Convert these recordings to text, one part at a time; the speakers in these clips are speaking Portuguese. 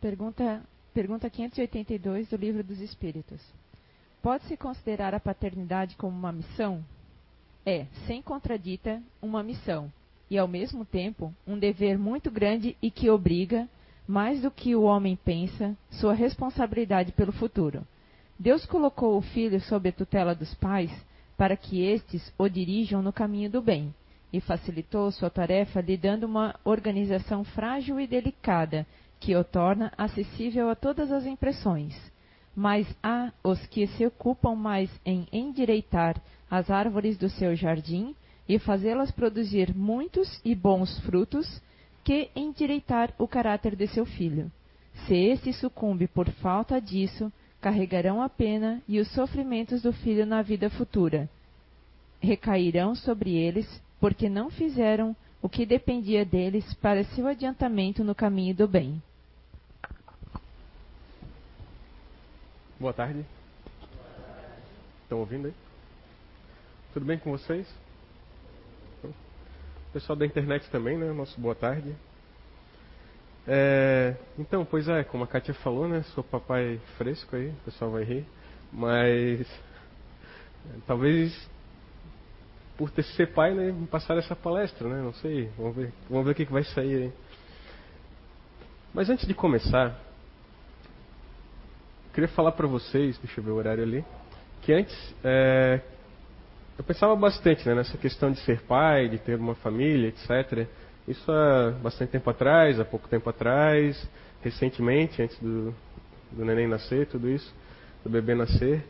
Pergunta, pergunta 582 do Livro dos Espíritos. Pode-se considerar a paternidade como uma missão? É, sem contradita, uma missão, e ao mesmo tempo um dever muito grande e que obriga, mais do que o homem pensa, sua responsabilidade pelo futuro. Deus colocou o filho sob a tutela dos pais para que estes o dirijam no caminho do bem, e facilitou sua tarefa lhe dando uma organização frágil e delicada que o torna acessível a todas as impressões. Mas há os que se ocupam mais em endireitar as árvores do seu jardim e fazê-las produzir muitos e bons frutos, que endireitar o caráter de seu filho. Se este sucumbe por falta disso, carregarão a pena e os sofrimentos do filho na vida futura. Recairão sobre eles, porque não fizeram o que dependia deles para seu adiantamento no caminho do bem. Boa tarde. Estão ouvindo aí? Tudo bem com vocês? Pessoal da internet também, né? Nosso boa tarde. É, então, pois é, como a Kátia falou, né? Sou papai fresco aí, o pessoal vai rir. Mas talvez por ter ser pai, né, me passar essa palestra, né? Não sei, vamos ver, vamos ver o que, que vai sair aí. Mas antes de começar, queria falar para vocês, deixa eu ver o horário ali, que antes é, eu pensava bastante né, nessa questão de ser pai, de ter uma família, etc. Isso há bastante tempo atrás, há pouco tempo atrás, recentemente, antes do, do neném nascer, tudo isso, do bebê nascer.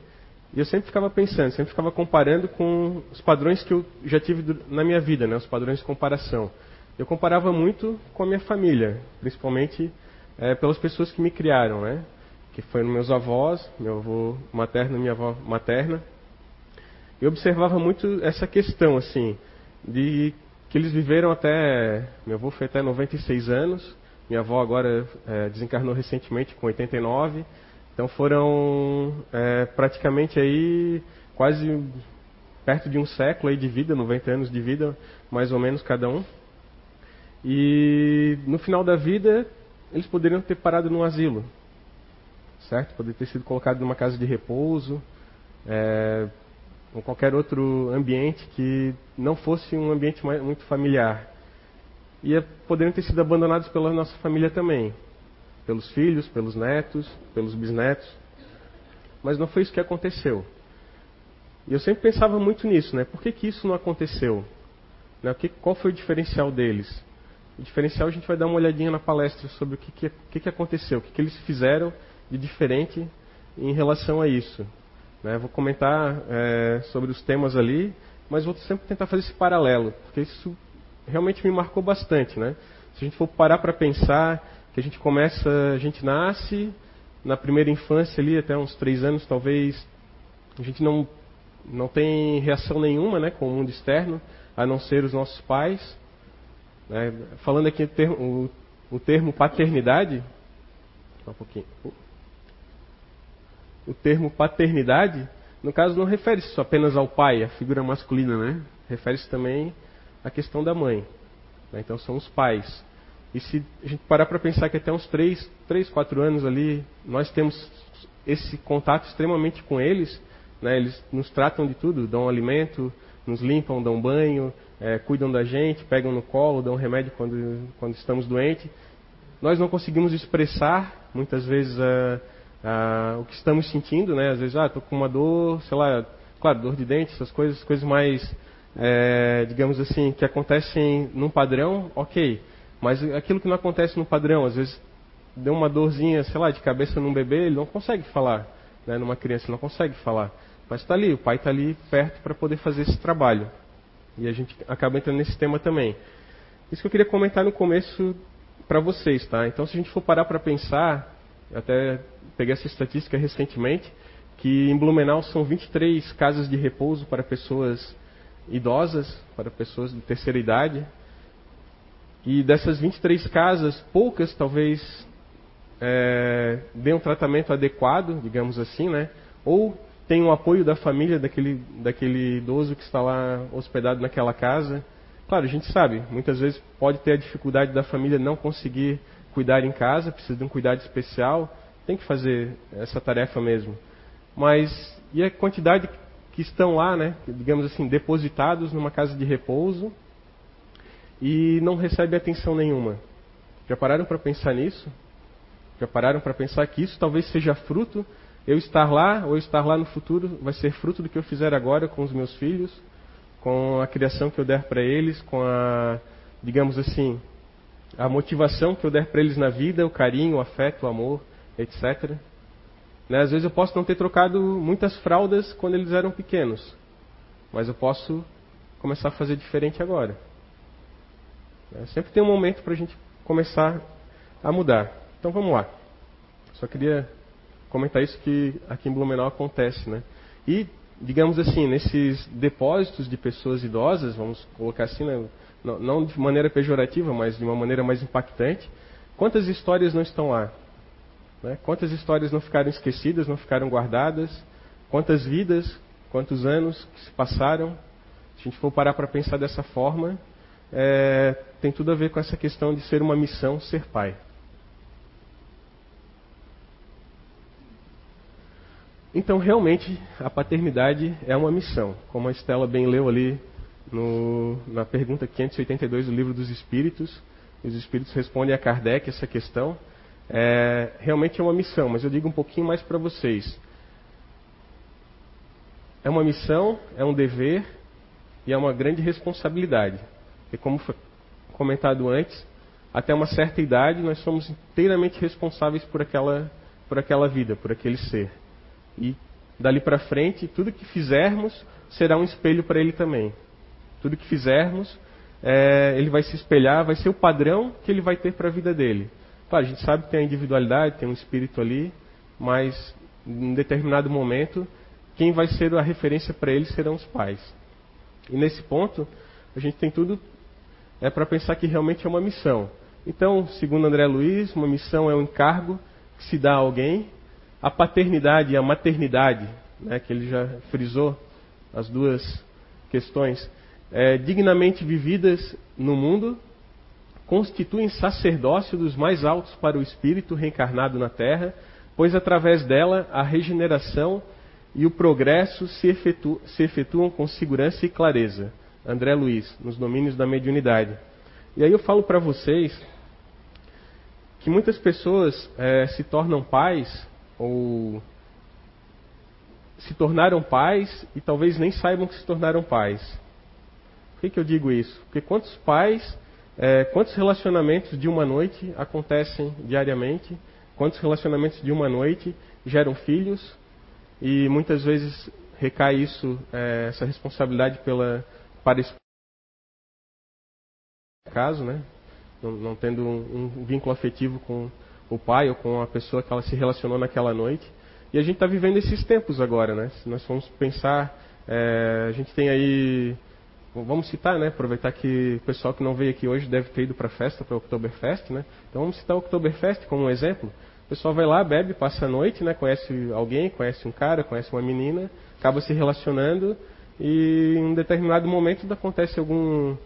E eu sempre ficava pensando, sempre ficava comparando com os padrões que eu já tive na minha vida, né, os padrões de comparação. Eu comparava muito com a minha família, principalmente é, pelas pessoas que me criaram, né? Que foram meus avós, meu avô materno e minha avó materna. Eu observava muito essa questão, assim, de que eles viveram até. Meu avô foi até 96 anos, minha avó agora é, desencarnou recentemente com 89. Então foram é, praticamente aí quase perto de um século aí de vida, 90 anos de vida, mais ou menos cada um. E no final da vida eles poderiam ter parado no asilo, certo? Poderia ter sido colocado numa casa de repouso, é, ou qualquer outro ambiente que não fosse um ambiente muito familiar. E é, poderiam ter sido abandonados pela nossa família também, pelos filhos, pelos netos, pelos bisnetos. Mas não foi isso que aconteceu. E eu sempre pensava muito nisso, né? Por que, que isso não aconteceu? Né? Qual foi o diferencial deles? O diferencial a gente vai dar uma olhadinha na palestra sobre o que, que, que, que aconteceu, o que, que eles fizeram de diferente em relação a isso. Né? Vou comentar é, sobre os temas ali, mas vou sempre tentar fazer esse paralelo, porque isso realmente me marcou bastante. Né? Se a gente for parar para pensar que a gente começa, a gente nasce na primeira infância ali, até uns três anos talvez, a gente não, não tem reação nenhuma né, com o mundo externo, a não ser os nossos pais. Né? Falando aqui o termo, o, o termo paternidade, um pouquinho o termo paternidade, no caso, não refere-se apenas ao pai, a figura masculina, né? Refere-se também à questão da mãe. Né? Então, são os pais. E se a gente parar para pensar que até uns 3, 3, 4 anos ali, nós temos esse contato extremamente com eles, né? eles nos tratam de tudo, dão alimento, nos limpam, dão banho, é, cuidam da gente, pegam no colo, dão remédio quando, quando estamos doentes. Nós não conseguimos expressar, muitas vezes, a ah, o que estamos sentindo, né? Às vezes, ah, estou com uma dor, sei lá, claro, dor de dente, essas coisas, coisas mais, é, digamos assim, que acontecem num padrão, ok. Mas aquilo que não acontece no padrão, às vezes deu uma dorzinha, sei lá, de cabeça num bebê, ele não consegue falar, né? Numa criança ele não consegue falar. Mas está ali, o pai está ali perto para poder fazer esse trabalho. E a gente acaba entrando nesse tema também. Isso que eu queria comentar no começo para vocês, tá? Então, se a gente for parar para pensar, até peguei essa estatística recentemente, que em Blumenau são 23 casas de repouso para pessoas idosas, para pessoas de terceira idade. E dessas 23 casas, poucas talvez é, um tratamento adequado, digamos assim, né? Ou tem o apoio da família daquele, daquele idoso que está lá hospedado naquela casa. Claro, a gente sabe, muitas vezes pode ter a dificuldade da família não conseguir cuidar em casa, precisa de um cuidado especial, tem que fazer essa tarefa mesmo. Mas e a quantidade que estão lá, né, digamos assim, depositados numa casa de repouso e não recebem atenção nenhuma? Já pararam para pensar nisso? Já pararam para pensar que isso talvez seja fruto eu estar lá ou eu estar lá no futuro vai ser fruto do que eu fizer agora com os meus filhos, com a criação que eu der para eles, com a, digamos assim, a motivação que eu der para eles na vida, o carinho, o afeto, o amor, etc. Né? Às vezes eu posso não ter trocado muitas fraldas quando eles eram pequenos, mas eu posso começar a fazer diferente agora. Né? Sempre tem um momento para a gente começar a mudar. Então vamos lá. Só queria comentar isso que aqui em Blumenau acontece, né? E, digamos assim, nesses depósitos de pessoas idosas, vamos colocar assim, né? Não, de maneira pejorativa, mas de uma maneira mais impactante, quantas histórias não estão lá? Né? Quantas histórias não ficaram esquecidas, não ficaram guardadas? Quantas vidas, quantos anos que se passaram? Se a gente for parar para pensar dessa forma, é, tem tudo a ver com essa questão de ser uma missão, ser pai. Então, realmente, a paternidade é uma missão, como a Estela bem leu ali no, na pergunta 582 do Livro dos Espíritos. Os Espíritos respondem a Kardec essa questão. É, realmente é uma missão, mas eu digo um pouquinho mais para vocês. É uma missão, é um dever e é uma grande responsabilidade. E como foi comentado antes, até uma certa idade nós somos inteiramente responsáveis por aquela, por aquela vida, por aquele ser. E dali para frente, tudo que fizermos será um espelho para ele também. Tudo que fizermos, é, ele vai se espelhar, vai ser o padrão que ele vai ter para a vida dele. Claro, a gente sabe que tem a individualidade, tem um espírito ali, mas em determinado momento, quem vai ser a referência para ele serão os pais. E nesse ponto, a gente tem tudo é para pensar que realmente é uma missão. Então, segundo André Luiz, uma missão é um encargo que se dá a alguém a paternidade e a maternidade, né, que ele já frisou as duas questões, é, dignamente vividas no mundo, constituem sacerdócio dos mais altos para o espírito reencarnado na terra, pois através dela a regeneração e o progresso se, efetu se efetuam com segurança e clareza. André Luiz, nos domínios da mediunidade. E aí eu falo para vocês que muitas pessoas é, se tornam pais ou se tornaram pais e talvez nem saibam que se tornaram pais. Por que, que eu digo isso? Porque quantos pais, é, quantos relacionamentos de uma noite acontecem diariamente? Quantos relacionamentos de uma noite geram filhos? E muitas vezes recai isso, é, essa responsabilidade pela, para caso, né? Não, não tendo um, um vínculo afetivo com o pai ou com a pessoa que ela se relacionou naquela noite. E a gente está vivendo esses tempos agora, né? Se nós formos pensar, é, a gente tem aí, vamos citar, né? Aproveitar que o pessoal que não veio aqui hoje deve ter ido para a festa, para o Oktoberfest, né? Então vamos citar o Oktoberfest como um exemplo. O pessoal vai lá, bebe, passa a noite, né? Conhece alguém, conhece um cara, conhece uma menina, acaba se relacionando e em um determinado momento acontece algum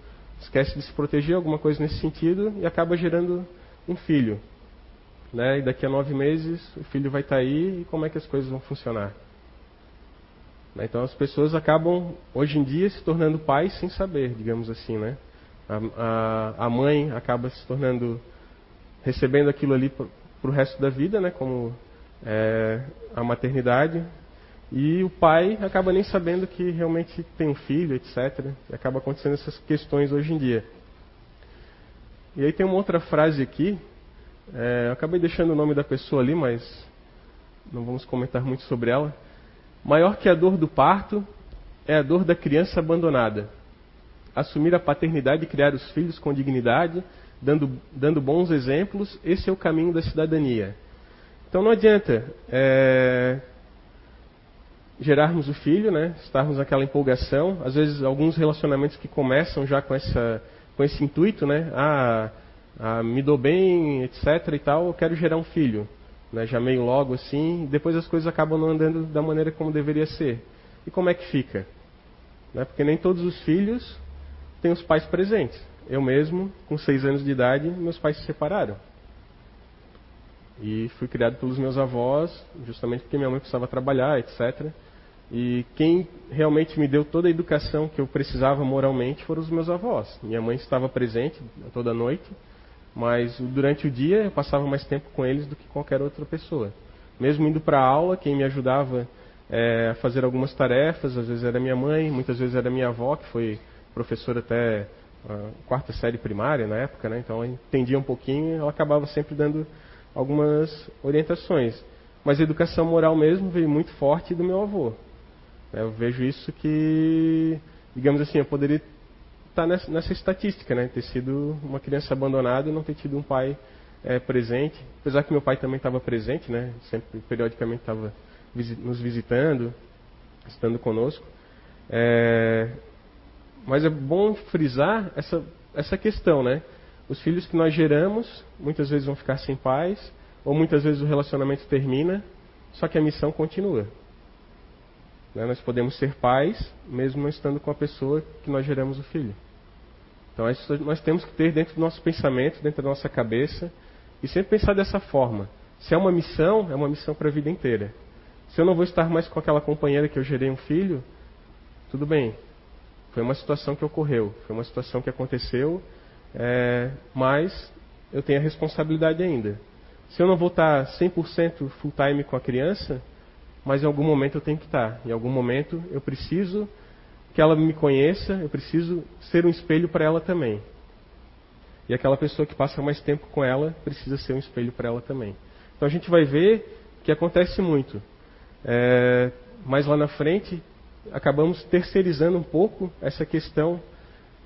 esquece de se proteger, alguma coisa nesse sentido e acaba gerando um filho né? E daqui a nove meses o filho vai estar tá aí e como é que as coisas vão funcionar? Né? Então as pessoas acabam hoje em dia se tornando pais sem saber, digamos assim, né? A, a, a mãe acaba se tornando recebendo aquilo ali para o resto da vida, né? Como é, a maternidade e o pai acaba nem sabendo que realmente tem um filho, etc. E acaba acontecendo essas questões hoje em dia. E aí tem uma outra frase aqui é, eu acabei deixando o nome da pessoa ali, mas não vamos comentar muito sobre ela. Maior que a dor do parto é a dor da criança abandonada. Assumir a paternidade e criar os filhos com dignidade, dando, dando bons exemplos, esse é o caminho da cidadania. Então não adianta é, gerarmos o filho, né, estarmos naquela empolgação. Às vezes, alguns relacionamentos que começam já com, essa, com esse intuito, né, ah, ah, me dou bem, etc e tal, eu quero gerar um filho. Né, já meio logo assim, depois as coisas acabam não andando da maneira como deveria ser. E como é que fica? Né, porque nem todos os filhos têm os pais presentes. Eu mesmo, com seis anos de idade, meus pais se separaram. E fui criado pelos meus avós, justamente porque minha mãe precisava trabalhar, etc. E quem realmente me deu toda a educação que eu precisava moralmente foram os meus avós. Minha mãe estava presente toda noite, mas durante o dia eu passava mais tempo com eles do que qualquer outra pessoa. Mesmo indo para a aula, quem me ajudava é, a fazer algumas tarefas, às vezes era minha mãe, muitas vezes era minha avó, que foi professora até a quarta série primária na época, né? então ela entendia um pouquinho e ela acabava sempre dando algumas orientações. Mas a educação moral mesmo veio muito forte do meu avô. Eu vejo isso que, digamos assim, eu poderia estar nessa, nessa estatística, né? Ter sido uma criança abandonada e não ter tido um pai é, presente. Apesar que meu pai também estava presente, né? Sempre, periodicamente, estava nos visitando, estando conosco. É, mas é bom frisar essa, essa questão, né? Os filhos que nós geramos muitas vezes vão ficar sem pais, ou muitas vezes o relacionamento termina, só que a missão continua. Né? Nós podemos ser pais, mesmo não estando com a pessoa que nós geramos o filho. Então, isso nós temos que ter dentro do nosso pensamento, dentro da nossa cabeça, e sempre pensar dessa forma. Se é uma missão, é uma missão para a vida inteira. Se eu não vou estar mais com aquela companheira que eu gerei um filho, tudo bem. Foi uma situação que ocorreu, foi uma situação que aconteceu, é, mas eu tenho a responsabilidade ainda. Se eu não vou estar 100% full time com a criança, mas em algum momento eu tenho que estar. Em algum momento eu preciso que ela me conheça, eu preciso ser um espelho para ela também. E aquela pessoa que passa mais tempo com ela precisa ser um espelho para ela também. Então a gente vai ver que acontece muito. É, mas lá na frente acabamos terceirizando um pouco essa questão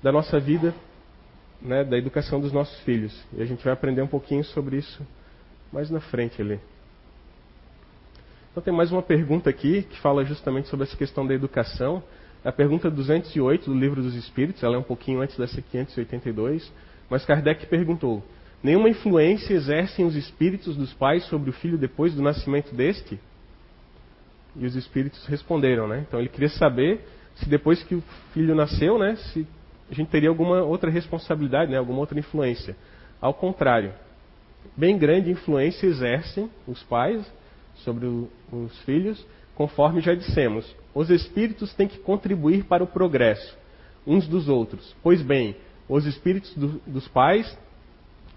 da nossa vida, né, da educação dos nossos filhos. E a gente vai aprender um pouquinho sobre isso mais na frente ali. Então tem mais uma pergunta aqui que fala justamente sobre essa questão da educação. A pergunta 208 do Livro dos Espíritos, ela é um pouquinho antes dessa 582, mas Kardec perguntou: Nenhuma influência exercem os espíritos dos pais sobre o filho depois do nascimento deste? E os espíritos responderam, né? Então ele queria saber se depois que o filho nasceu, né, se a gente teria alguma outra responsabilidade, né, alguma outra influência. Ao contrário, bem grande influência exercem os pais sobre o, os filhos, conforme já dissemos. Os espíritos têm que contribuir para o progresso uns dos outros. Pois bem, os espíritos do, dos pais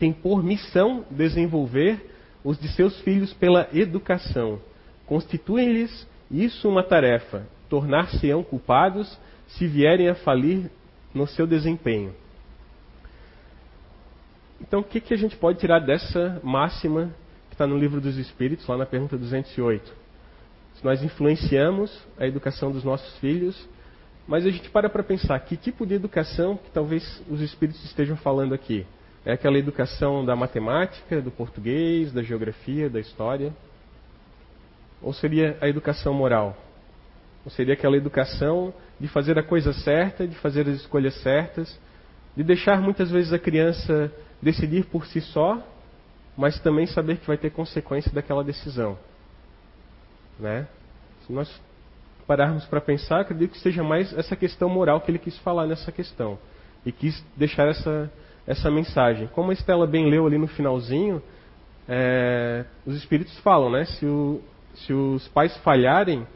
têm por missão desenvolver os de seus filhos pela educação. Constituem-lhes isso uma tarefa, tornar-se-ão culpados se vierem a falir no seu desempenho. Então, o que, que a gente pode tirar dessa máxima que está no livro dos Espíritos, lá na pergunta 208. Se nós influenciamos a educação dos nossos filhos, mas a gente para para pensar que tipo de educação que talvez os Espíritos estejam falando aqui. É aquela educação da matemática, do português, da geografia, da história? Ou seria a educação moral? Ou seria aquela educação de fazer a coisa certa, de fazer as escolhas certas, de deixar muitas vezes a criança decidir por si só mas também saber que vai ter consequência daquela decisão. Né? Se nós pararmos para pensar, acredito que seja mais essa questão moral que ele quis falar nessa questão. E quis deixar essa, essa mensagem. Como a Estela bem leu ali no finalzinho, é, os espíritos falam, né? Se, o, se os pais falharem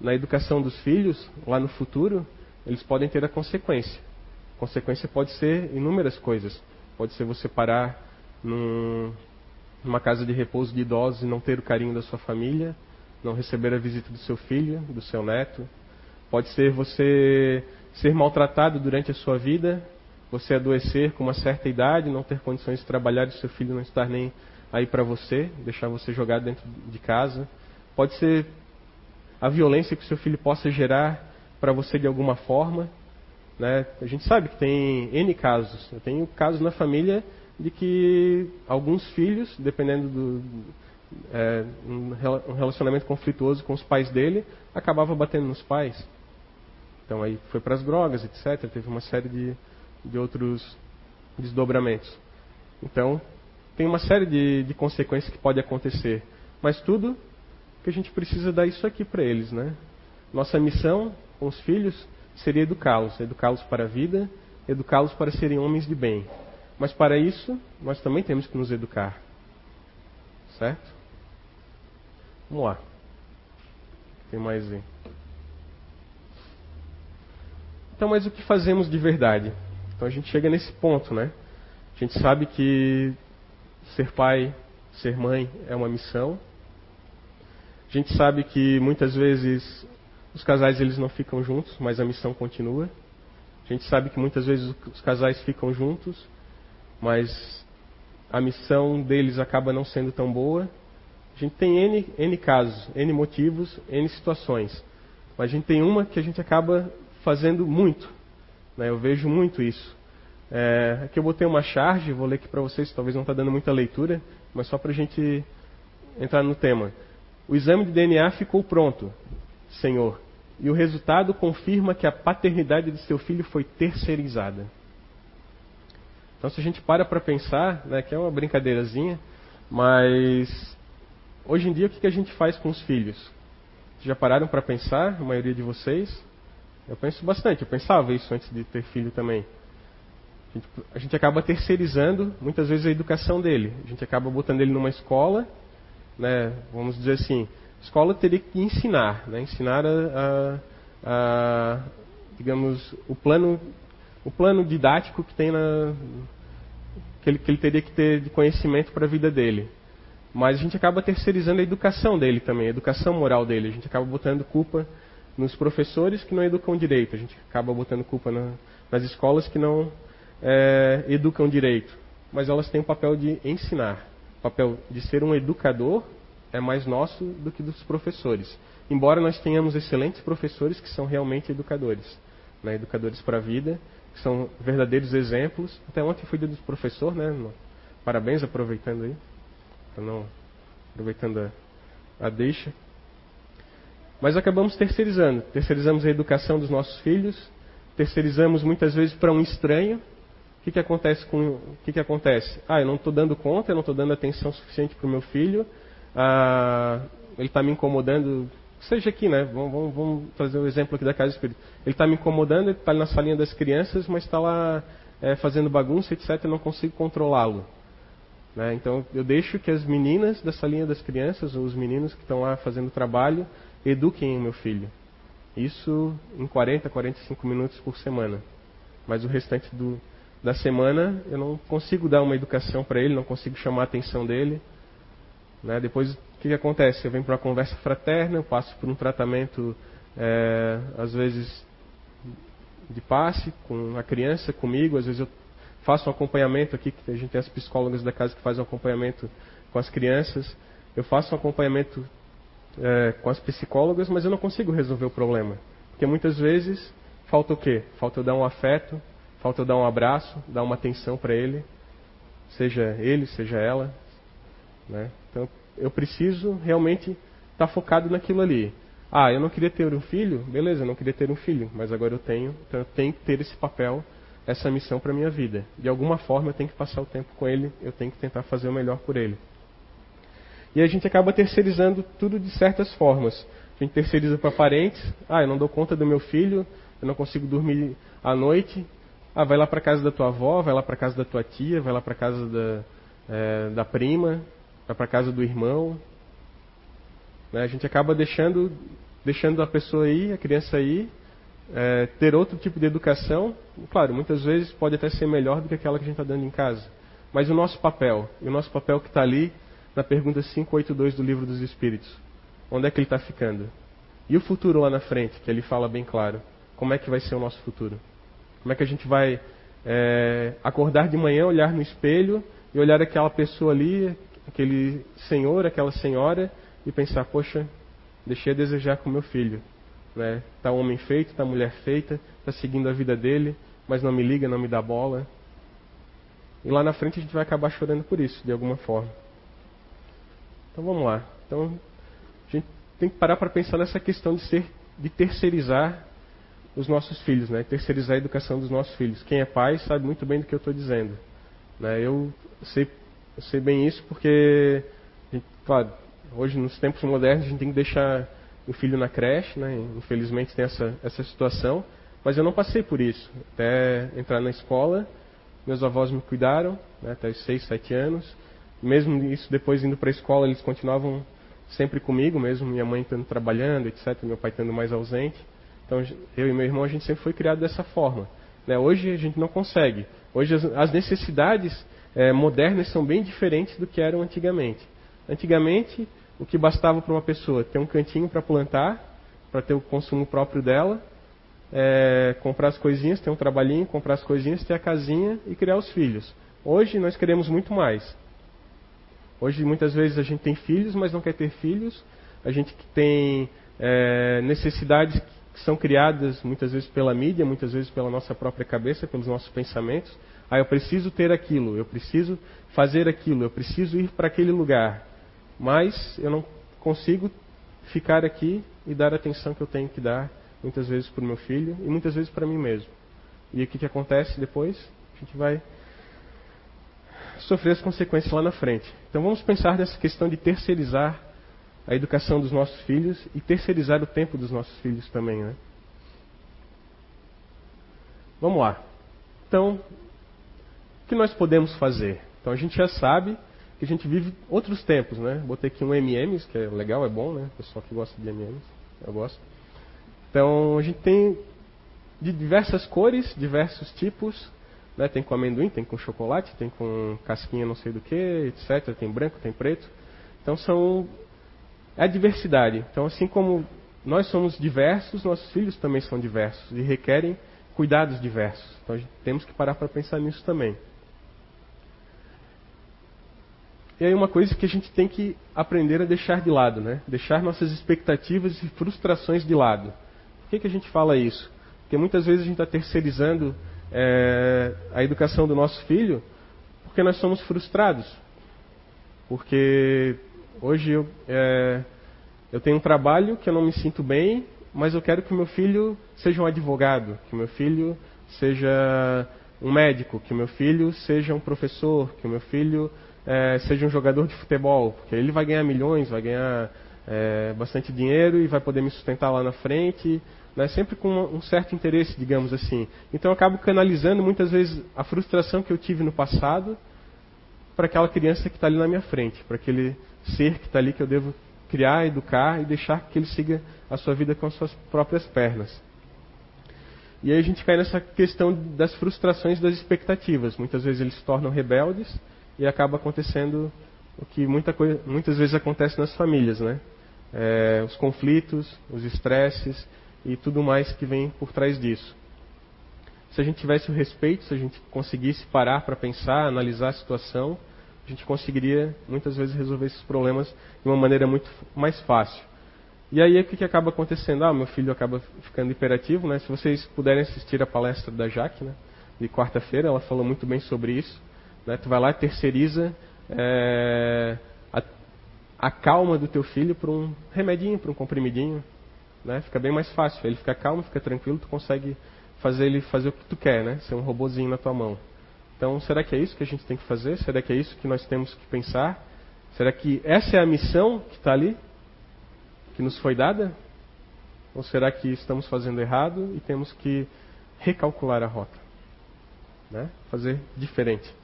na educação dos filhos, lá no futuro, eles podem ter a consequência. A consequência pode ser inúmeras coisas. Pode ser você parar num, numa casa de repouso de idosos e não ter o carinho da sua família, não receber a visita do seu filho, do seu neto. Pode ser você ser maltratado durante a sua vida, você adoecer com uma certa idade, não ter condições de trabalhar e seu filho não estar nem aí para você, deixar você jogado dentro de casa. Pode ser a violência que seu filho possa gerar para você de alguma forma. Né? A gente sabe que tem N casos. Eu tenho casos na família de que alguns filhos, dependendo do é, um relacionamento conflituoso com os pais dele, acabava batendo nos pais. Então aí foi para as drogas, etc. Teve uma série de, de outros desdobramentos. Então tem uma série de, de consequências que pode acontecer. Mas tudo que a gente precisa dar isso aqui para eles, né? Nossa missão com os filhos seria educá-los, educá-los para a vida, educá-los para serem homens de bem. Mas para isso, nós também temos que nos educar. Certo? Vamos lá. Tem mais aí. Então, mas o que fazemos de verdade? Então a gente chega nesse ponto, né? A gente sabe que ser pai, ser mãe é uma missão. A gente sabe que muitas vezes os casais eles não ficam juntos, mas a missão continua. A gente sabe que muitas vezes os casais ficam juntos, mas a missão deles acaba não sendo tão boa. A gente tem N, N casos, N motivos, N situações. Mas a gente tem uma que a gente acaba fazendo muito. Né? Eu vejo muito isso. É, aqui eu botei uma charge, vou ler aqui para vocês, talvez não está dando muita leitura, mas só para a gente entrar no tema. O exame de DNA ficou pronto, Senhor, e o resultado confirma que a paternidade de seu filho foi terceirizada. Então, se a gente para para pensar, né, que é uma brincadeirazinha, mas hoje em dia o que a gente faz com os filhos? Já pararam para pensar, a maioria de vocês? Eu penso bastante, eu pensava isso antes de ter filho também. A gente, a gente, acaba terceirizando muitas vezes a educação dele. A gente acaba botando ele numa escola, né, vamos dizer assim, a escola teria que ensinar, né, ensinar a, a, a, digamos, o plano, o plano didático que tem na, que ele, que ele teria que ter de conhecimento para a vida dele. Mas a gente acaba terceirizando a educação dele também, a educação moral dele. A gente acaba botando culpa nos professores que não educam direito. A gente acaba botando culpa na, nas escolas que não é, educam direito. Mas elas têm o papel de ensinar. O papel de ser um educador é mais nosso do que dos professores. Embora nós tenhamos excelentes professores que são realmente educadores. Né, educadores para a vida, que são verdadeiros exemplos. Até ontem fui dia dos professor, né? Parabéns, aproveitando aí. Não, aproveitando a, a deixa. Mas acabamos terceirizando. Terceirizamos a educação dos nossos filhos, terceirizamos muitas vezes para um estranho. O que, que acontece com o que, que acontece? Ah, eu não estou dando conta, eu não estou dando atenção suficiente para o meu filho. Ah, ele está me incomodando. Seja aqui, né? Vamos, vamos, vamos o um exemplo aqui da casa espírita. Ele está me incomodando, ele está na salinha das crianças, mas está lá é, fazendo bagunça, etc. Eu não consigo controlá-lo. Né? Então eu deixo que as meninas da salinha das crianças, ou os meninos que estão lá fazendo trabalho, eduquem o meu filho. Isso em 40, 45 minutos por semana. Mas o restante do, da semana eu não consigo dar uma educação para ele, não consigo chamar a atenção dele. Né? Depois o que, que, acontece? Eu venho para uma conversa fraterna, eu passo por um tratamento, é, às vezes de passe com a criança, comigo, às vezes eu faço um acompanhamento aqui, que a gente tem as psicólogas da casa que fazem um acompanhamento com as crianças. Eu faço um acompanhamento é, com as psicólogas, mas eu não consigo resolver o problema. Porque muitas vezes falta o quê? Falta eu dar um afeto, falta eu dar um abraço, dar uma atenção para ele, seja ele, seja ela. Né? Então eu preciso realmente estar tá focado naquilo ali. Ah, eu não queria ter um filho? Beleza, eu não queria ter um filho, mas agora eu tenho, então eu tenho que ter esse papel, essa missão para minha vida. De alguma forma eu tenho que passar o tempo com ele, eu tenho que tentar fazer o melhor por ele. E a gente acaba terceirizando tudo de certas formas. A gente terceiriza para parentes. Ah, eu não dou conta do meu filho, eu não consigo dormir à noite. Ah, vai lá para casa da tua avó, vai lá para casa da tua tia, vai lá para casa da, é, da prima, vai para casa do irmão. Né? A gente acaba deixando, deixando a pessoa aí, a criança aí, é, ter outro tipo de educação. Claro, muitas vezes pode até ser melhor do que aquela que a gente está dando em casa. Mas o nosso papel, e o nosso papel que está ali na pergunta 582 do Livro dos Espíritos. Onde é que ele está ficando? E o futuro lá na frente, que ele fala bem claro. Como é que vai ser o nosso futuro? Como é que a gente vai é, acordar de manhã, olhar no espelho e olhar aquela pessoa ali, aquele senhor, aquela senhora, e pensar: poxa, deixei a desejar com meu filho. Né? Tá homem feito, tá mulher feita, tá seguindo a vida dele, mas não me liga, não me dá bola. E lá na frente a gente vai acabar chorando por isso, de alguma forma. Então vamos lá. Então a gente tem que parar para pensar nessa questão de ser, de terceirizar os nossos filhos, né? Terceirizar a educação dos nossos filhos. Quem é pai sabe muito bem do que eu estou dizendo. Né? Eu sei, eu sei bem isso porque, claro, hoje nos tempos modernos a gente tem que deixar o filho na creche, né? Infelizmente tem essa essa situação, mas eu não passei por isso. Até entrar na escola, meus avós me cuidaram, né? até os 6, 7 anos. Mesmo isso depois indo para a escola, eles continuavam sempre comigo, mesmo minha mãe estando trabalhando, etc., meu pai estando mais ausente. Então eu e meu irmão a gente sempre foi criado dessa forma. Né? Hoje a gente não consegue. Hoje as, as necessidades é, modernas são bem diferentes do que eram antigamente. Antigamente o que bastava para uma pessoa ter um cantinho para plantar, para ter o consumo próprio dela, é, comprar as coisinhas, ter um trabalhinho, comprar as coisinhas, ter a casinha e criar os filhos. Hoje nós queremos muito mais. Hoje muitas vezes a gente tem filhos, mas não quer ter filhos. A gente tem é, necessidades que são criadas muitas vezes pela mídia, muitas vezes pela nossa própria cabeça, pelos nossos pensamentos. Ah, eu preciso ter aquilo, eu preciso fazer aquilo, eu preciso ir para aquele lugar. Mas eu não consigo ficar aqui e dar a atenção que eu tenho que dar, muitas vezes para o meu filho e muitas vezes para mim mesmo. E o que, que acontece depois? A gente vai sofrer as consequências lá na frente. Então vamos pensar nessa questão de terceirizar a educação dos nossos filhos e terceirizar o tempo dos nossos filhos também, né? Vamos lá. Então, o que nós podemos fazer? Então a gente já sabe que a gente vive outros tempos, né? Botei aqui um M&M's, que é legal, é bom, né? Pessoal que gosta de M&M's, eu gosto. Então a gente tem de diversas cores, diversos tipos, né? Tem com amendoim, tem com chocolate, tem com casquinha não sei do que, etc. Tem branco, tem preto. Então são é a diversidade. Então assim como nós somos diversos, nossos filhos também são diversos e requerem cuidados diversos. Então temos que parar para pensar nisso também. E aí uma coisa que a gente tem que aprender a deixar de lado, né? Deixar nossas expectativas e frustrações de lado. Por que, que a gente fala isso? Porque muitas vezes a gente está terceirizando é, a educação do nosso filho porque nós somos frustrados. Porque hoje eu, é, eu tenho um trabalho que eu não me sinto bem, mas eu quero que o meu filho seja um advogado, que o meu filho seja um médico, que o meu filho seja um professor, que o meu filho é, seja um jogador de futebol, porque ele vai ganhar milhões, vai ganhar é, bastante dinheiro e vai poder me sustentar lá na frente né, sempre com um certo interesse, digamos assim. Então eu acabo canalizando muitas vezes a frustração que eu tive no passado para aquela criança que está ali na minha frente, para aquele ser que está ali que eu devo criar, educar e deixar que ele siga a sua vida com as suas próprias pernas. E aí a gente cai nessa questão das frustrações das expectativas. Muitas vezes eles se tornam rebeldes e acaba acontecendo o que muita coisa, muitas vezes acontece nas famílias, né? É, os conflitos, os estresses e tudo mais que vem por trás disso. Se a gente tivesse o respeito, se a gente conseguisse parar para pensar, analisar a situação, a gente conseguiria muitas vezes resolver esses problemas de uma maneira muito mais fácil. E aí o que, que acaba acontecendo? Ah, meu filho acaba ficando hiperativo, né? Se vocês puderem assistir a palestra da Jaque, né? De quarta-feira, ela falou muito bem sobre isso. Né? Tu vai lá e terceiriza é, a, a calma do teu filho para um remedinho, para um comprimidinho, né? Fica bem mais fácil. Ele fica calmo, fica tranquilo, tu consegue fazer ele fazer o que tu quer, né? Ser um robozinho na tua mão. Então, será que é isso que a gente tem que fazer? Será que é isso que nós temos que pensar? Será que essa é a missão que está ali, que nos foi dada? Ou será que estamos fazendo errado e temos que recalcular a rota? Né? Fazer diferente.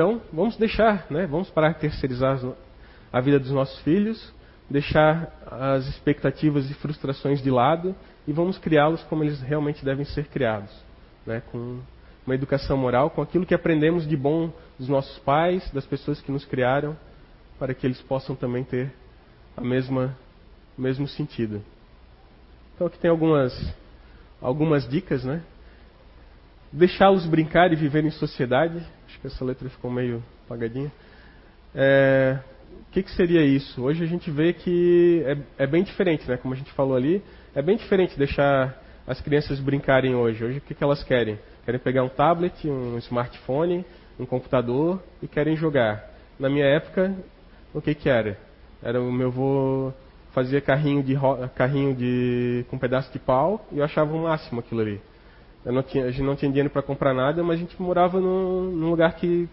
Então, vamos deixar, né? vamos parar de terceirizar a vida dos nossos filhos deixar as expectativas e frustrações de lado e vamos criá-los como eles realmente devem ser criados, né? com uma educação moral, com aquilo que aprendemos de bom dos nossos pais, das pessoas que nos criaram, para que eles possam também ter a mesma o mesmo sentido. Então aqui tem algumas algumas dicas, né? Deixá-los brincar e viver em sociedade. Acho que essa letra ficou meio apagadinha. É, o que, que, seria isso? Hoje a gente vê que é, é, bem diferente, né? Como a gente falou ali, é bem diferente deixar as crianças brincarem hoje. Hoje o que, que elas querem? Querem pegar um tablet, um smartphone, um computador e querem jogar. Na minha época, o que, que era? Era o meu avô fazia carrinho de carrinho de com um pedaço de pau e eu achava o máximo aquilo ali. Tinha, a gente não tinha dinheiro para comprar nada, mas a gente morava num, num lugar que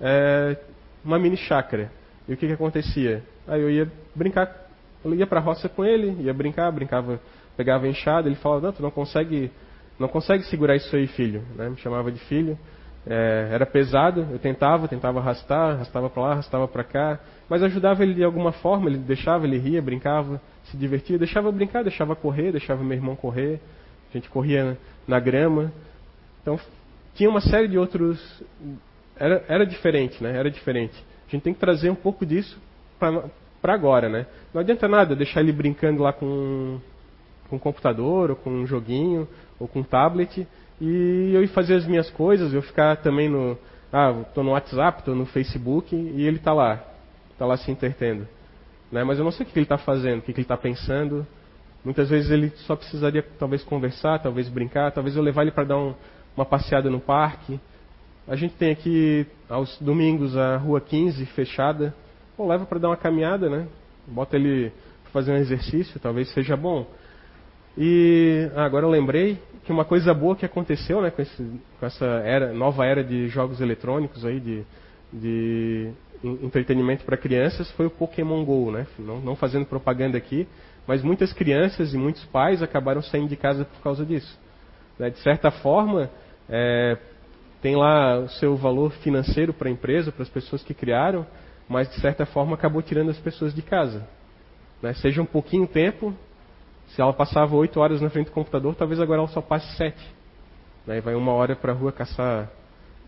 é, uma mini chácara. E o que, que acontecia? Aí eu ia brincar, eu ia para a roça com ele, ia brincar, brincava, pegava enxada, ele falava, não, tu não consegue, não consegue segurar isso aí, filho, né? Me chamava de filho. é, era pesado, eu tentava, tentava arrastar, arrastava para lá, arrastava para cá, mas ajudava ele de alguma forma, ele deixava, ele ria, brincava, se divertia, deixava brincar, deixava correr, deixava meu irmão correr, a gente corria na grama. Então, tinha uma série de outros. Era, era diferente, né? Era diferente. A gente tem que trazer um pouco disso para agora, né? Não adianta nada deixar ele brincando lá com, com um computador, ou com um joguinho, ou com um tablet, e eu ir fazer as minhas coisas, eu ficar também no. Ah, estou no WhatsApp, estou no Facebook, e ele está lá. Está lá se entretendo. Né? Mas eu não sei o que ele está fazendo, o que ele está pensando. Muitas vezes ele só precisaria talvez conversar, talvez brincar, talvez eu levar ele para dar um, uma passeada no parque. A gente tem aqui aos domingos a rua 15 fechada. Leva para dar uma caminhada, né? Bota ele para fazer um exercício, talvez seja bom. E ah, agora eu lembrei que uma coisa boa que aconteceu né, com, esse, com essa era, nova era de jogos eletrônicos aí, de, de entretenimento para crianças foi o Pokémon Go, né? Não, não, fazendo propaganda aqui, mas muitas crianças e muitos pais acabaram saindo de casa por causa disso. Né? De certa forma, é, tem lá o seu valor financeiro para a empresa, para as pessoas que criaram, mas de certa forma acabou tirando as pessoas de casa. Né? Seja um pouquinho tempo, se ela passava oito horas na frente do computador, talvez agora ela só passe sete. Né? Vai uma hora para a rua caçar,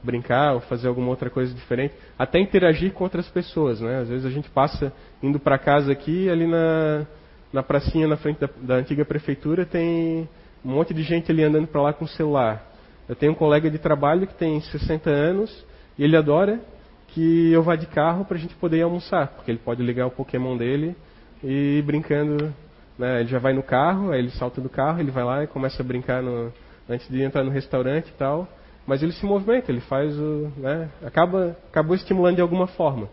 brincar ou fazer alguma outra coisa diferente. Até interagir com outras pessoas. Né? Às vezes a gente passa indo para casa aqui, ali na, na pracinha na frente da, da antiga prefeitura, tem um monte de gente ali andando para lá com o celular. Eu tenho um colega de trabalho que tem 60 anos e ele adora que eu vá de carro para a gente poder almoçar, porque ele pode ligar o Pokémon dele e ir brincando né? Ele já vai no carro, aí ele salta do carro, ele vai lá e começa a brincar no, antes de entrar no restaurante e tal. Mas ele se movimenta, ele faz o. Né? Acaba, acabou estimulando de alguma forma.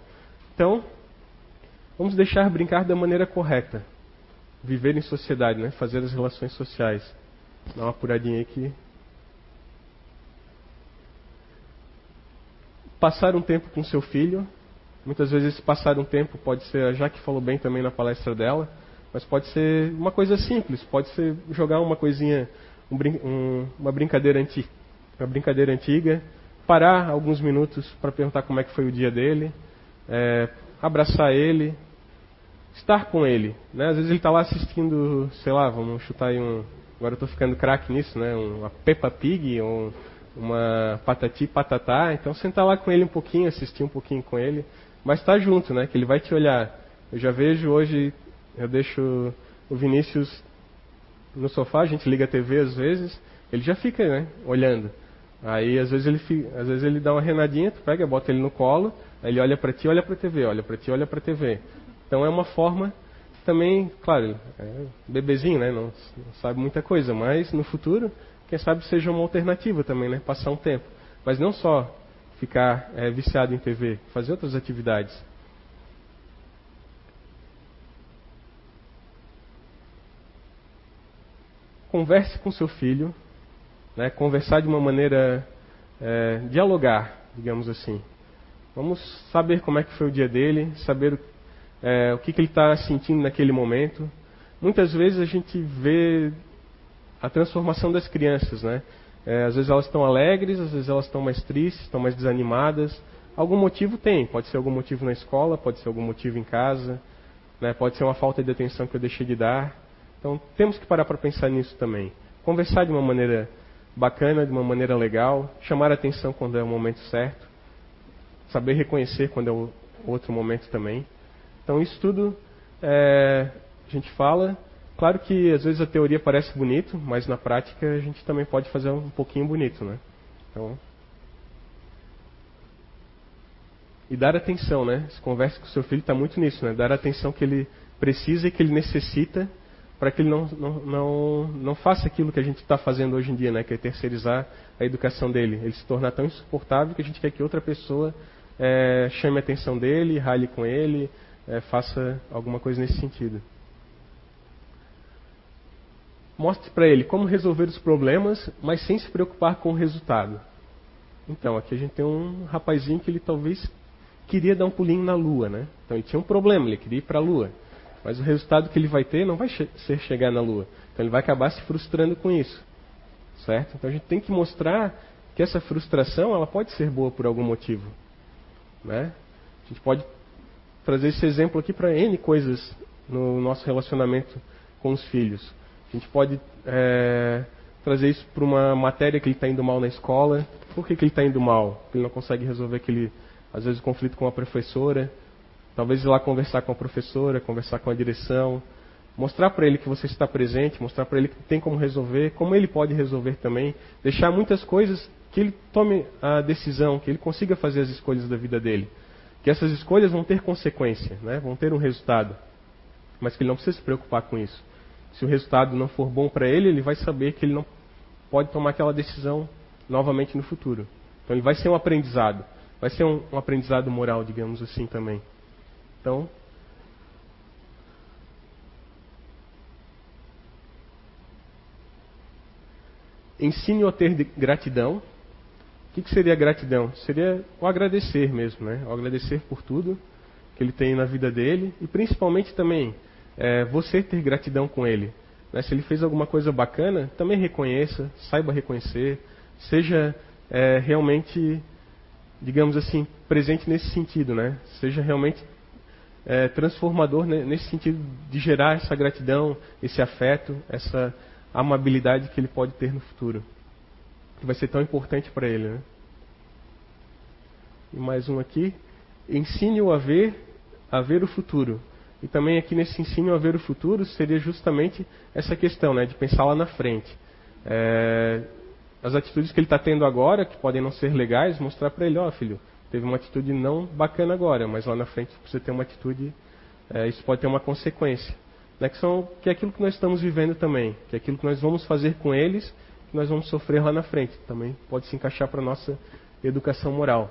Então, vamos deixar brincar da maneira correta. Viver em sociedade, né? fazer as relações sociais. Dá uma apuradinha aqui. Passar um tempo com seu filho. Muitas vezes passar um tempo pode ser, a Jaque falou bem também na palestra dela, mas pode ser uma coisa simples, pode ser jogar uma coisinha, um, um, uma brincadeira antiga, uma brincadeira antiga, parar alguns minutos para perguntar como é que foi o dia dele, é, abraçar ele, estar com ele. Né? Às vezes ele está lá assistindo, sei lá, vamos chutar aí um. Agora eu estou ficando craque nisso, né? Uma Peppa Pig, ou uma Patati Patatá. Então sentar lá com ele um pouquinho, assistir um pouquinho com ele, mas estar tá junto, né? Que ele vai te olhar. Eu já vejo hoje eu deixo o Vinícius no sofá, a gente liga a TV às vezes, ele já fica, né, olhando. Aí às vezes ele às vezes ele dá uma renadinha, tu pega, bota ele no colo, aí ele olha para ti, olha para a TV, olha para ti, olha para a TV. Então é uma forma também, claro, é bebezinho, né, não, não, sabe muita coisa, mas no futuro, quem sabe seja uma alternativa também, né, passar um tempo. Mas não só ficar é, viciado em TV, fazer outras atividades. converse com seu filho, né, conversar de uma maneira, é, dialogar, digamos assim. Vamos saber como é que foi o dia dele, saber é, o que, que ele está sentindo naquele momento. Muitas vezes a gente vê a transformação das crianças, né? É, às vezes elas estão alegres, às vezes elas estão mais tristes, estão mais desanimadas. Algum motivo tem, pode ser algum motivo na escola, pode ser algum motivo em casa, né? pode ser uma falta de atenção que eu deixei de dar. Então temos que parar para pensar nisso também. Conversar de uma maneira bacana, de uma maneira legal, chamar a atenção quando é o momento certo, saber reconhecer quando é o outro momento também. Então isso tudo é, a gente fala. Claro que às vezes a teoria parece bonito, mas na prática a gente também pode fazer um pouquinho bonito, né? Então, e dar atenção, né? Se conversa com o seu filho está muito nisso, né? Dar a atenção que ele precisa e que ele necessita para que ele não, não, não, não faça aquilo que a gente está fazendo hoje em dia, né, que é terceirizar a educação dele. Ele se tornar tão insuportável que a gente quer que outra pessoa é, chame a atenção dele, rale com ele, é, faça alguma coisa nesse sentido. Mostre para ele como resolver os problemas, mas sem se preocupar com o resultado. Então, aqui a gente tem um rapazinho que ele talvez queria dar um pulinho na lua, né? Então ele tinha um problema, ele queria ir para a lua. Mas o resultado que ele vai ter não vai ser chegar na Lua. Então ele vai acabar se frustrando com isso. Certo? Então a gente tem que mostrar que essa frustração ela pode ser boa por algum motivo. Né? A gente pode trazer esse exemplo aqui para N coisas no nosso relacionamento com os filhos. A gente pode é, trazer isso para uma matéria que ele está indo mal na escola. Por que, que ele está indo mal? Ele não consegue resolver aquele, às vezes, conflito com a professora. Talvez ir lá conversar com a professora, conversar com a direção, mostrar para ele que você está presente, mostrar para ele que tem como resolver, como ele pode resolver também, deixar muitas coisas que ele tome a decisão, que ele consiga fazer as escolhas da vida dele. Que essas escolhas vão ter consequência, né? vão ter um resultado. Mas que ele não precisa se preocupar com isso. Se o resultado não for bom para ele, ele vai saber que ele não pode tomar aquela decisão novamente no futuro. Então ele vai ser um aprendizado. Vai ser um, um aprendizado moral, digamos assim também. Então, ensine-o a ter gratidão, o que, que seria gratidão? Seria o agradecer mesmo, né? O agradecer por tudo que ele tem na vida dele e principalmente também é, você ter gratidão com ele. Né? Se ele fez alguma coisa bacana, também reconheça, saiba reconhecer, seja é, realmente, digamos assim, presente nesse sentido, né? Seja realmente é, transformador né? nesse sentido de gerar essa gratidão, esse afeto, essa amabilidade que ele pode ter no futuro que vai ser tão importante para ele. Né? E mais um aqui. Ensine-o a ver, a ver o futuro. E também aqui nesse ensino a ver o futuro seria justamente essa questão, né, de pensar lá na frente. É, as atitudes que ele está tendo agora, que podem não ser legais, mostrar para ele, ó oh, filho, teve uma atitude não bacana agora, mas lá na frente você ter uma atitude, é, isso pode ter uma consequência. Né, que, são, que é aquilo que nós estamos vivendo também, que é aquilo que nós vamos fazer com eles que nós vamos sofrer lá na frente. Também pode se encaixar para a nossa educação moral.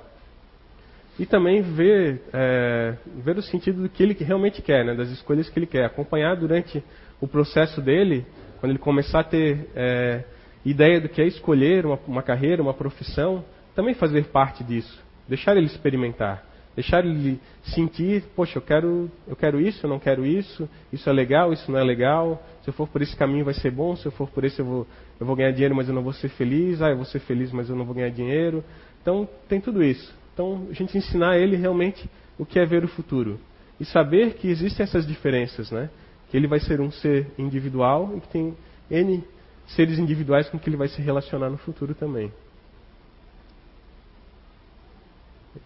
E também ver, é, ver o sentido do que ele realmente quer, né, das escolhas que ele quer. Acompanhar durante o processo dele, quando ele começar a ter é, ideia do que é escolher uma, uma carreira, uma profissão, também fazer parte disso. Deixar ele experimentar. Deixar ele sentir, poxa, eu quero, eu quero isso, eu não quero isso, isso é legal, isso não é legal, se eu for por esse caminho vai ser bom, se eu for por esse eu vou, eu vou ganhar dinheiro, mas eu não vou ser feliz, ah, eu vou ser feliz, mas eu não vou ganhar dinheiro. Então, tem tudo isso. Então, a gente ensinar ele realmente o que é ver o futuro. E saber que existem essas diferenças, né? Que ele vai ser um ser individual e que tem N seres individuais com que ele vai se relacionar no futuro também.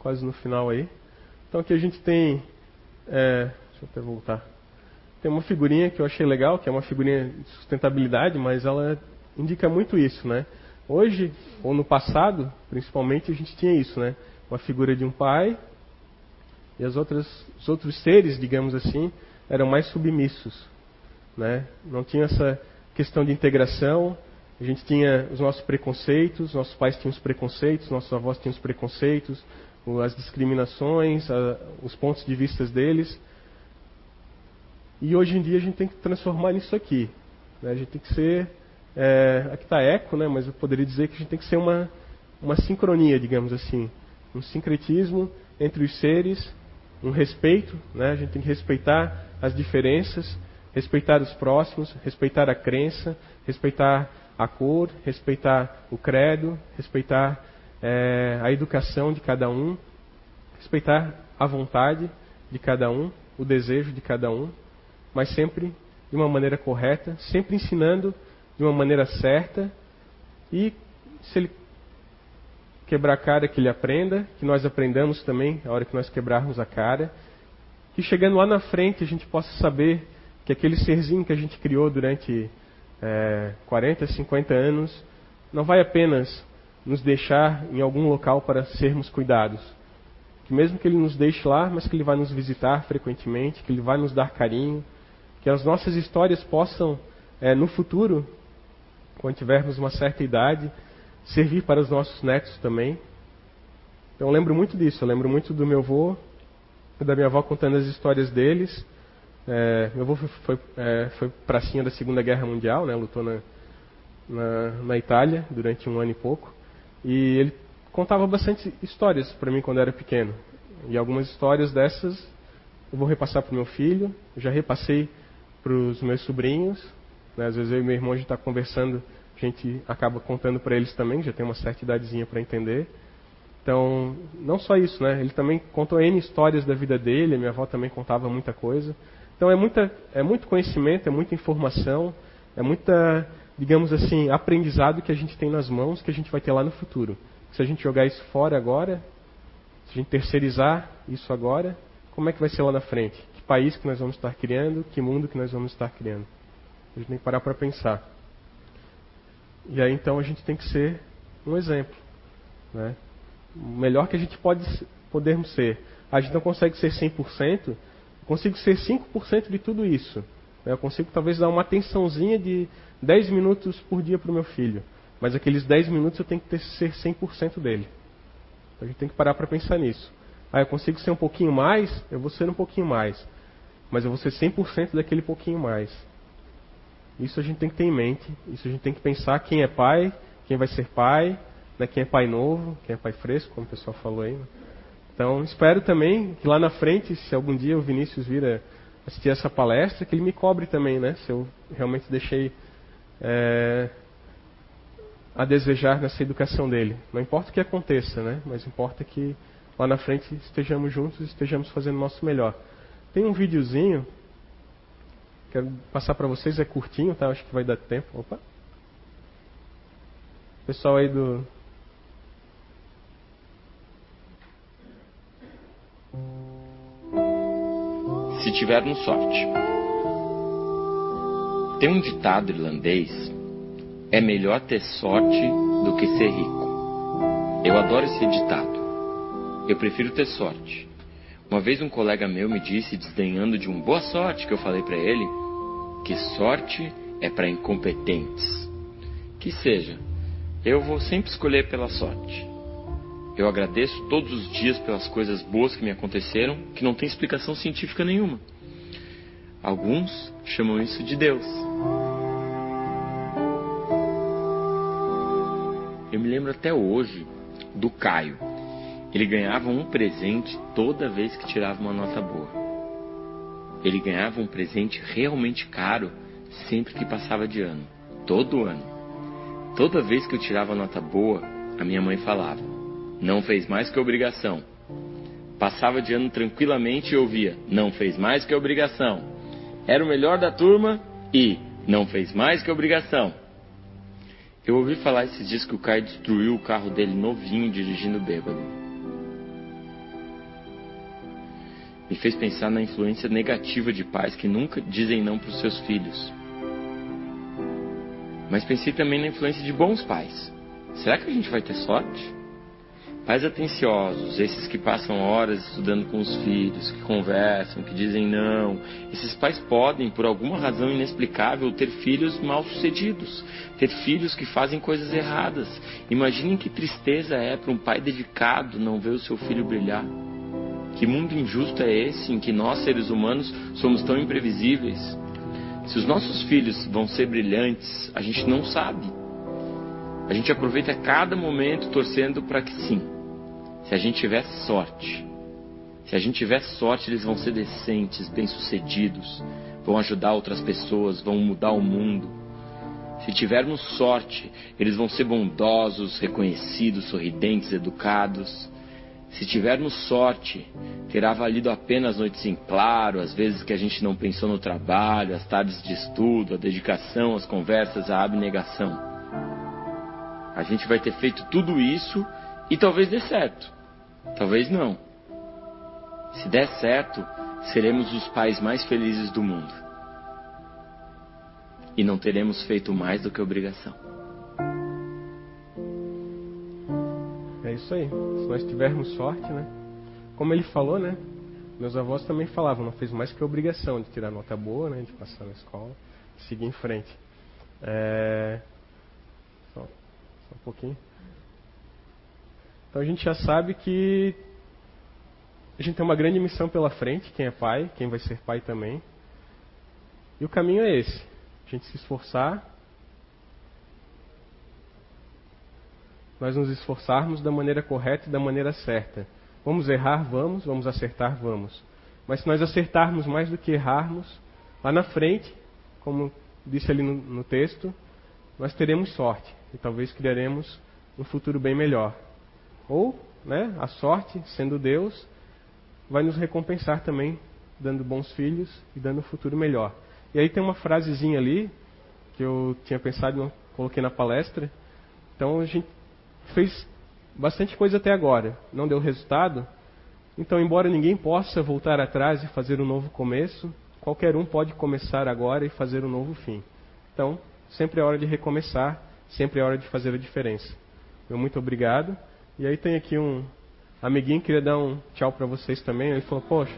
quase no final aí. Então aqui a gente tem. É, deixa eu até voltar. Tem uma figurinha que eu achei legal, que é uma figurinha de sustentabilidade, mas ela indica muito isso, né? Hoje, ou no passado, principalmente, a gente tinha isso, né? Uma figura de um pai e as outras, os outros seres, digamos assim, eram mais submissos, né? Não tinha essa questão de integração, a gente tinha os nossos preconceitos, nossos pais tinham os preconceitos, nossos avós tinham os preconceitos, as discriminações, a, os pontos de vista deles. E hoje em dia a gente tem que transformar nisso aqui. Né? A gente tem que ser. É, aqui está eco, né? mas eu poderia dizer que a gente tem que ser uma, uma sincronia, digamos assim. Um sincretismo entre os seres, um respeito. Né? A gente tem que respeitar as diferenças, respeitar os próximos, respeitar a crença, respeitar a cor, respeitar o credo, respeitar é, a educação de cada um, respeitar a vontade de cada um, o desejo de cada um, mas sempre de uma maneira correta, sempre ensinando de uma maneira certa. E se ele quebrar a cara que ele aprenda, que nós aprendamos também a hora que nós quebrarmos a cara, que chegando lá na frente a gente possa saber que aquele serzinho que a gente criou durante é, 40, 50 anos não vai apenas nos deixar em algum local para sermos cuidados. Que mesmo que Ele nos deixe lá, mas que Ele vai nos visitar frequentemente, que Ele vai nos dar carinho, que as nossas histórias possam, é, no futuro, quando tivermos uma certa idade, servir para os nossos netos também. Então eu lembro muito disso, eu lembro muito do meu avô, da minha avó contando as histórias deles. É, meu avô foi, foi, é, foi pracinha da Segunda Guerra Mundial, né, lutou na, na, na Itália durante um ano e pouco. E ele contava bastante histórias para mim quando era pequeno. E algumas histórias dessas eu vou repassar para o meu filho, já repassei para os meus sobrinhos. Né? Às vezes eu e meu irmão a gente está conversando, a gente acaba contando para eles também, já tem uma certa idadezinha para entender. Então, não só isso, né? Ele também contou N histórias da vida dele, minha avó também contava muita coisa. Então é, muita, é muito conhecimento, é muita informação, é muita, digamos assim, aprendizado que a gente tem nas mãos que a gente vai ter lá no futuro. Se a gente jogar isso fora agora, se a gente terceirizar isso agora, como é que vai ser lá na frente? Que país que nós vamos estar criando? Que mundo que nós vamos estar criando? A gente tem que parar para pensar. E aí então a gente tem que ser um exemplo. Né? O melhor que a gente pode podermos ser. A gente não consegue ser 100%, eu consigo ser 5% de tudo isso. Né? Eu consigo talvez dar uma atençãozinha de 10 minutos por dia para o meu filho. Mas aqueles 10 minutos eu tenho que ter, ser 100% dele. Então a gente tem que parar para pensar nisso. Ah, eu consigo ser um pouquinho mais, eu vou ser um pouquinho mais. Mas eu vou ser 100% daquele pouquinho mais. Isso a gente tem que ter em mente. Isso a gente tem que pensar quem é pai, quem vai ser pai, né, quem é pai novo, quem é pai fresco, como o pessoal falou aí. Né? Então, espero também que lá na frente, se algum dia o Vinícius vir a assistir essa palestra, que ele me cobre também, né? Se eu realmente deixei é, a desejar nessa educação dele. Não importa o que aconteça, né? Mas importa que lá na frente estejamos juntos e estejamos fazendo o nosso melhor. Tem um videozinho, quero passar para vocês, é curtinho, tá? Acho que vai dar tempo. Opa! Pessoal aí do, tivermos sorte. Tem um ditado irlandês: é melhor ter sorte do que ser rico. Eu adoro esse ditado. Eu prefiro ter sorte. Uma vez um colega meu me disse, desdenhando de um boa sorte que eu falei para ele, que sorte é para incompetentes. Que seja, eu vou sempre escolher pela sorte. Eu agradeço todos os dias pelas coisas boas que me aconteceram, que não tem explicação científica nenhuma. Alguns chamam isso de Deus. Eu me lembro até hoje do Caio. Ele ganhava um presente toda vez que tirava uma nota boa. Ele ganhava um presente realmente caro sempre que passava de ano, todo ano. Toda vez que eu tirava nota boa, a minha mãe falava: não fez mais que obrigação. Passava de ano tranquilamente e ouvia: não fez mais que obrigação. Era o melhor da turma e não fez mais que obrigação. Eu ouvi falar esses dias que o Caio destruiu o carro dele novinho dirigindo bêbado. Me fez pensar na influência negativa de pais que nunca dizem não para os seus filhos. Mas pensei também na influência de bons pais. Será que a gente vai ter sorte? Pais atenciosos, esses que passam horas estudando com os filhos, que conversam, que dizem não. Esses pais podem, por alguma razão inexplicável, ter filhos mal-sucedidos, ter filhos que fazem coisas erradas. Imaginem que tristeza é para um pai dedicado não ver o seu filho brilhar. Que mundo injusto é esse em que nós, seres humanos, somos tão imprevisíveis? Se os nossos filhos vão ser brilhantes, a gente não sabe. A gente aproveita cada momento torcendo para que sim. Se a gente tiver sorte, se a gente tiver sorte, eles vão ser decentes, bem-sucedidos, vão ajudar outras pessoas, vão mudar o mundo. Se tivermos sorte, eles vão ser bondosos, reconhecidos, sorridentes, educados. Se tivermos sorte, terá valido a pena as noites em claro, as vezes que a gente não pensou no trabalho, as tardes de estudo, a dedicação, as conversas, a abnegação. A gente vai ter feito tudo isso e talvez dê certo. Talvez não. Se der certo, seremos os pais mais felizes do mundo. E não teremos feito mais do que obrigação. É isso aí. Se nós tivermos sorte, né? Como ele falou, né? Meus avós também falavam, não fez mais que obrigação de tirar nota boa, né? De passar na escola, seguir em frente. É... Só, só um pouquinho. Então a gente já sabe que a gente tem uma grande missão pela frente, quem é pai, quem vai ser pai também. E o caminho é esse: a gente se esforçar, nós nos esforçarmos da maneira correta e da maneira certa. Vamos errar, vamos, vamos acertar, vamos. Mas se nós acertarmos mais do que errarmos, lá na frente, como disse ali no, no texto, nós teremos sorte e talvez criaremos um futuro bem melhor. Ou, né, a sorte, sendo Deus, vai nos recompensar também, dando bons filhos e dando um futuro melhor. E aí tem uma frasezinha ali que eu tinha pensado, não coloquei na palestra. Então a gente fez bastante coisa até agora, não deu resultado. Então, embora ninguém possa voltar atrás e fazer um novo começo, qualquer um pode começar agora e fazer um novo fim. Então, sempre é hora de recomeçar, sempre é hora de fazer a diferença. Muito obrigado. E aí tem aqui um amiguinho que queria dar um tchau para vocês também. Ele falou: "Poxa,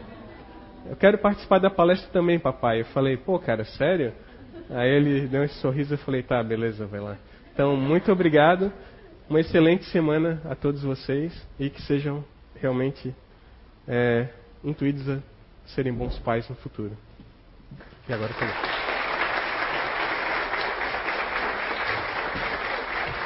eu quero participar da palestra também, papai". Eu falei: "Pô, cara, sério?" Aí ele deu esse sorriso e falei: "Tá, beleza, vai lá". Então, muito obrigado. Uma excelente semana a todos vocês e que sejam realmente é, intuídos a serem bons pais no futuro. E agora também.